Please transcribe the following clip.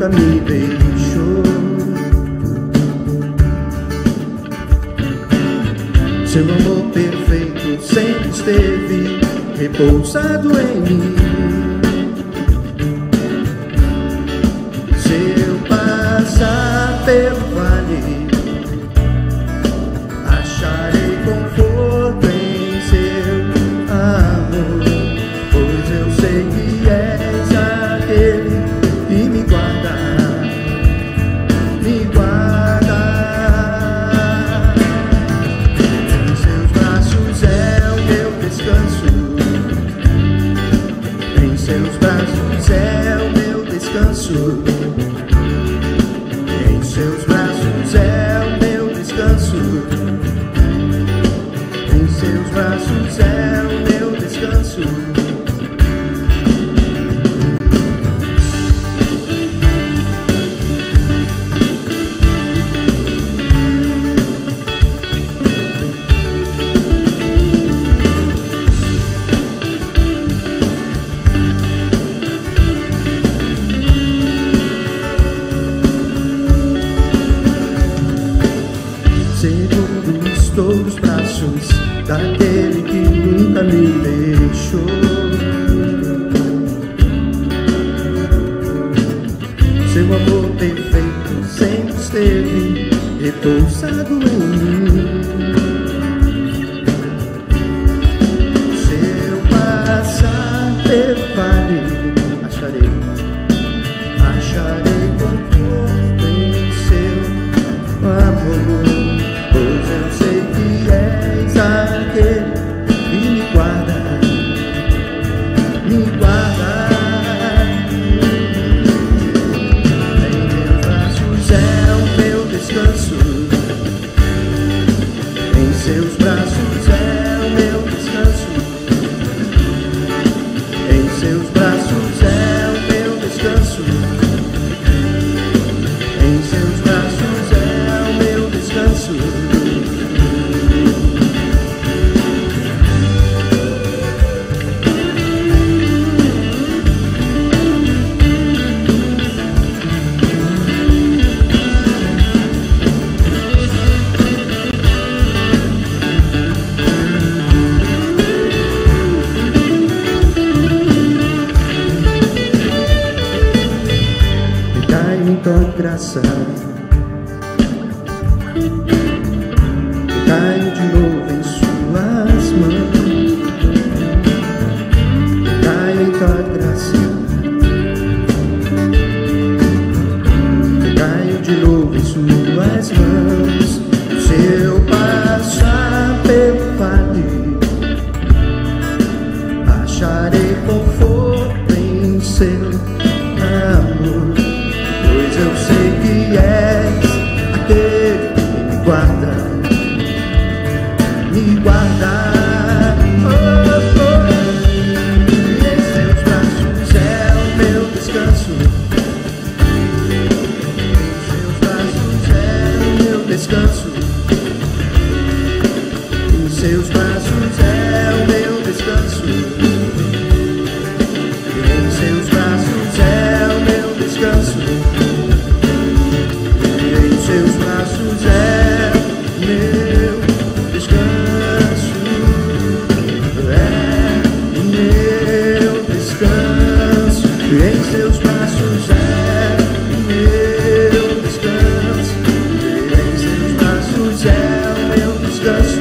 nunca me deixou. Seu amor perfeito sempre esteve repousado em mim. Seu amor perfeito sempre esteve repoussado em mim. tanta graça. Caio de novo em suas mãos. Caio em tua graça. Caio de novo em suas mãos. Se eu passar pelo vale, acharei. just